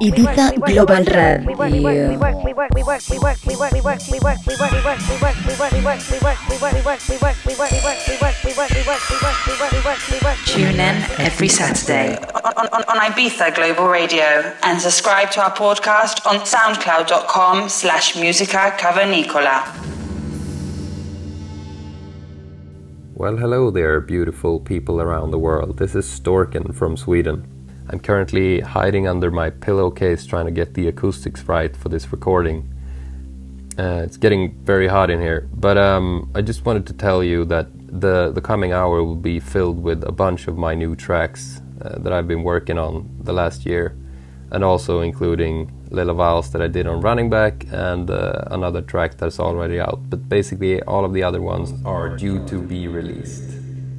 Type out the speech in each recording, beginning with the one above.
Ibiza Global Radio. Tune in every Saturday on, on, on Ibiza Global Radio and subscribe to our podcast on soundcloud.com slash musica cavernicola. Well, hello there, beautiful people around the world. This is Storken from Sweden. I'm currently hiding under my pillowcase trying to get the acoustics right for this recording. Uh, it's getting very hot in here, but um, I just wanted to tell you that the the coming hour will be filled with a bunch of my new tracks uh, that I've been working on the last year, and also including little Vals that I did on Running Back and uh, another track that's already out. But basically, all of the other ones are due to be released.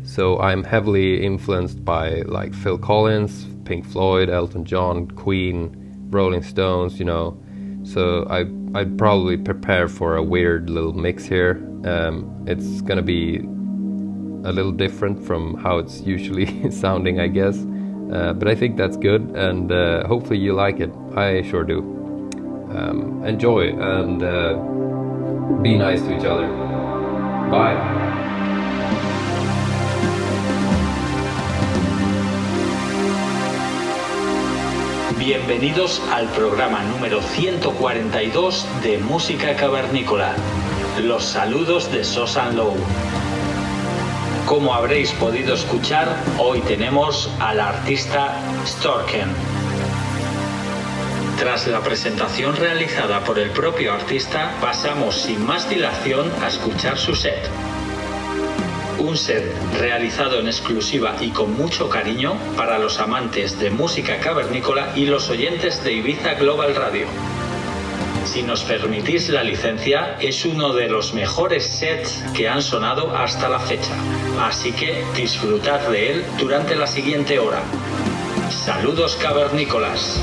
So I'm heavily influenced by like Phil Collins, Pink Floyd, Elton John, Queen, Rolling Stones, you know. So I I'd probably prepare for a weird little mix here. Um, it's gonna be a little different from how it's usually sounding, I guess. Uh, but I think that's good, and uh, hopefully you like it. I sure do. Um, enjoy and uh, be nice to each other. Bye. Bienvenidos al programa número 142 de Música Cavernícola. Los saludos de Sosan Low. Como habréis podido escuchar, hoy tenemos al artista Storken. Tras la presentación realizada por el propio artista, pasamos sin más dilación a escuchar su set un set realizado en exclusiva y con mucho cariño para los amantes de música cavernícola y los oyentes de Ibiza Global Radio. Si nos permitís la licencia, es uno de los mejores sets que han sonado hasta la fecha. Así que disfrutad de él durante la siguiente hora. Saludos cavernícolas.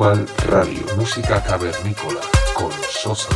Radio, música cavernícola con Sosa.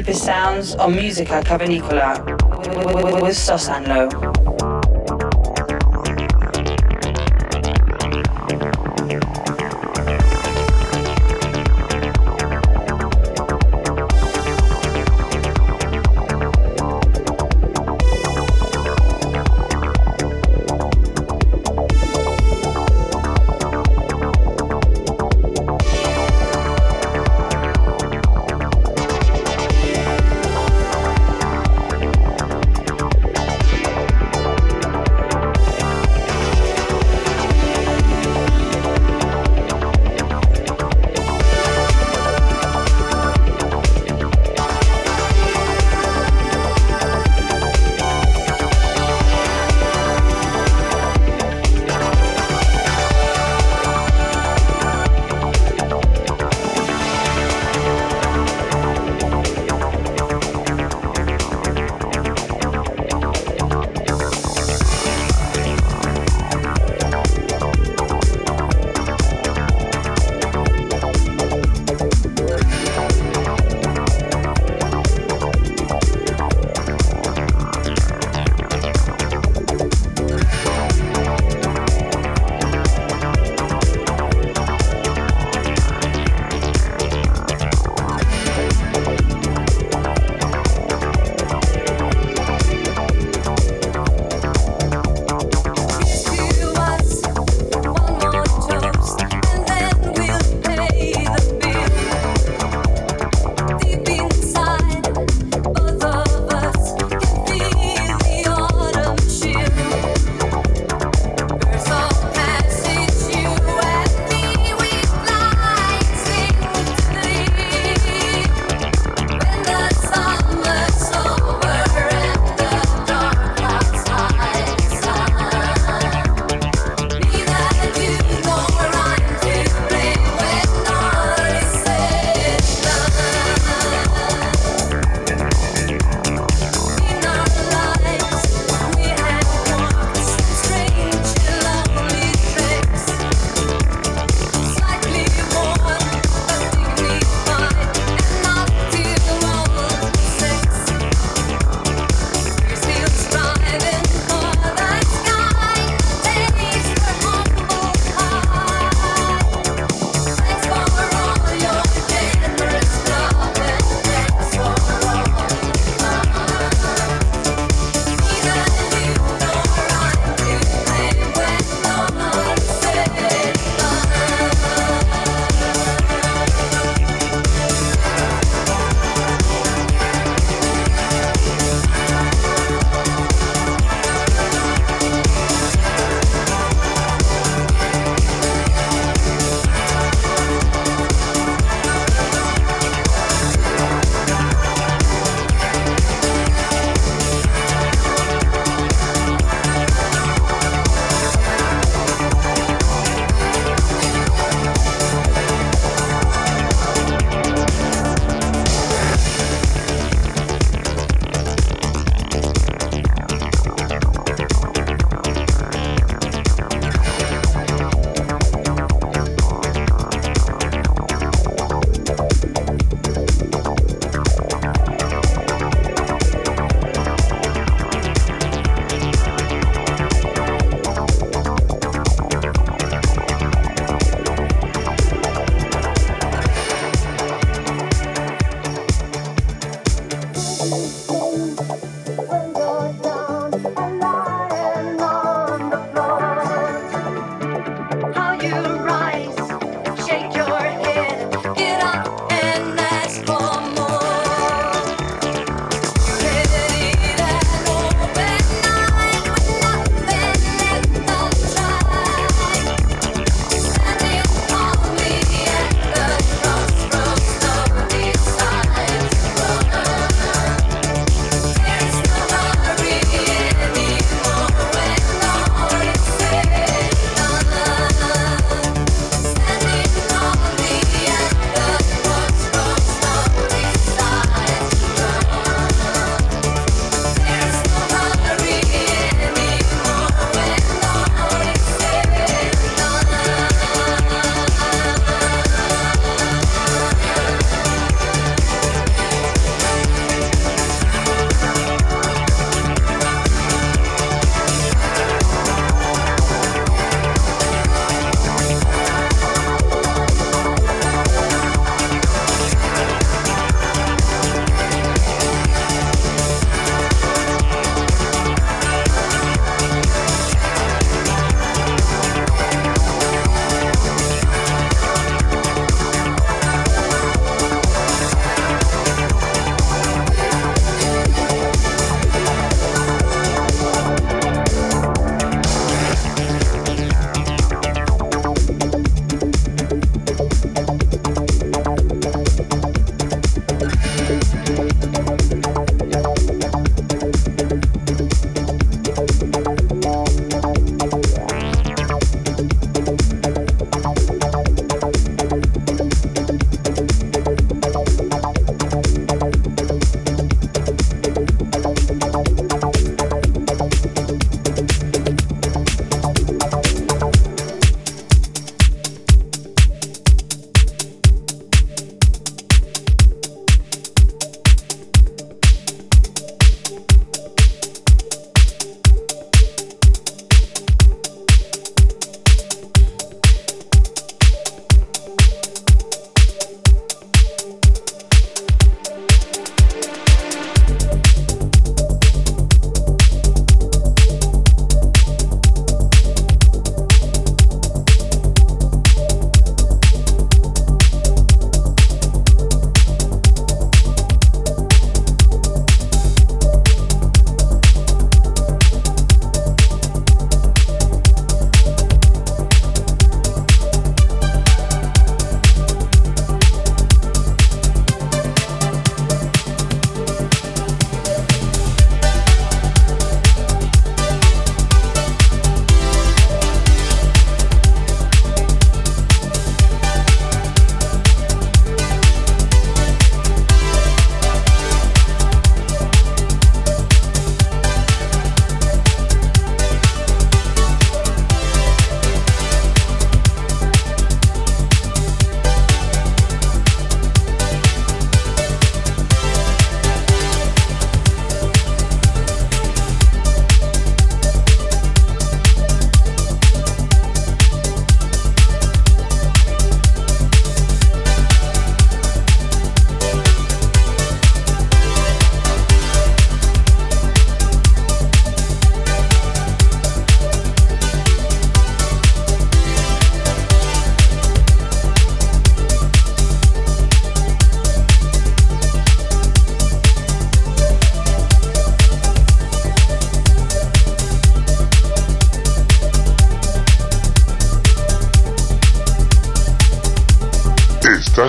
Deepest sounds on Musica Cavernicola with Sosanlo.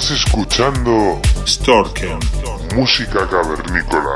Estás escuchando Storken. música cavernícola.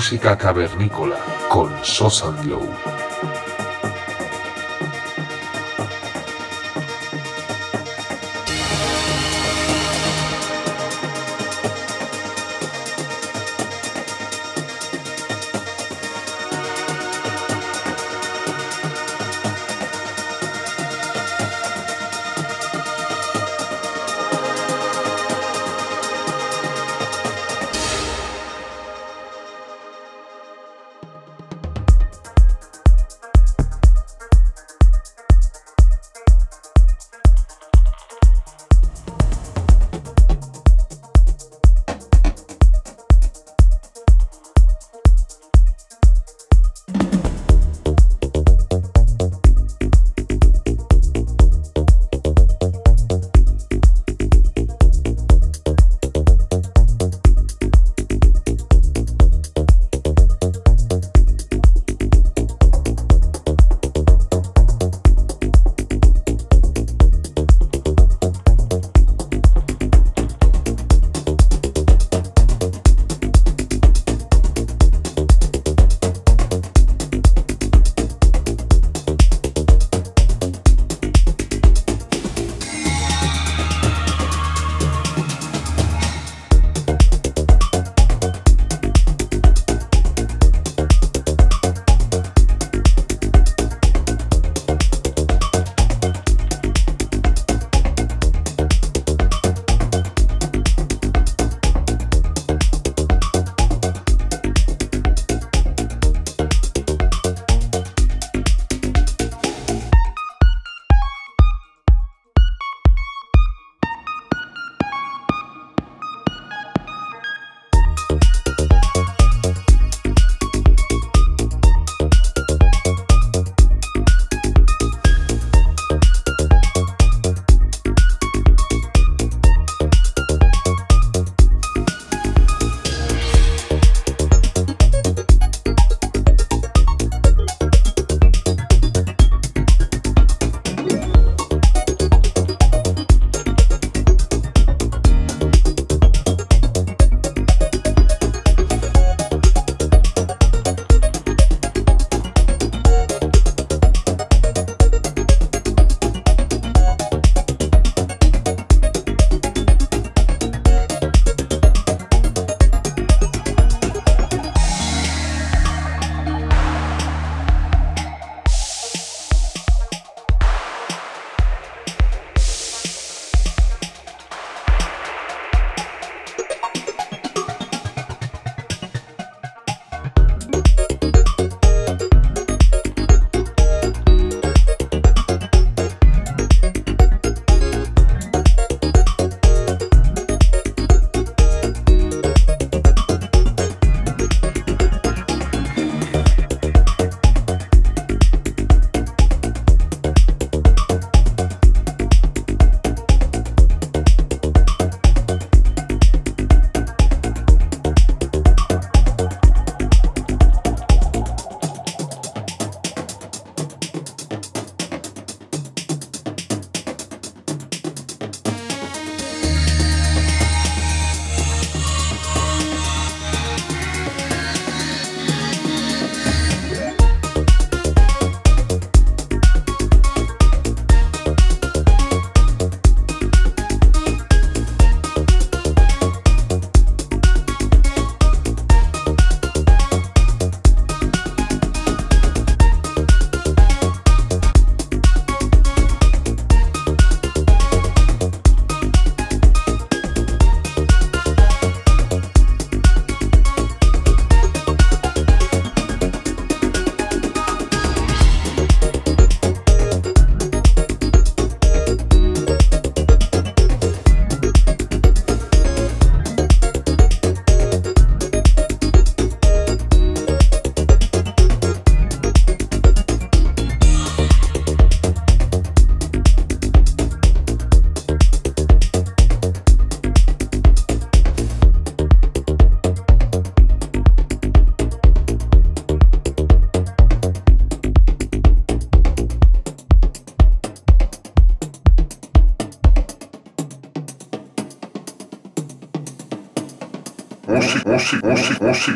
Música cavernícola con Sosan Glow.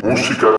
Música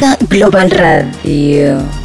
Global Radio.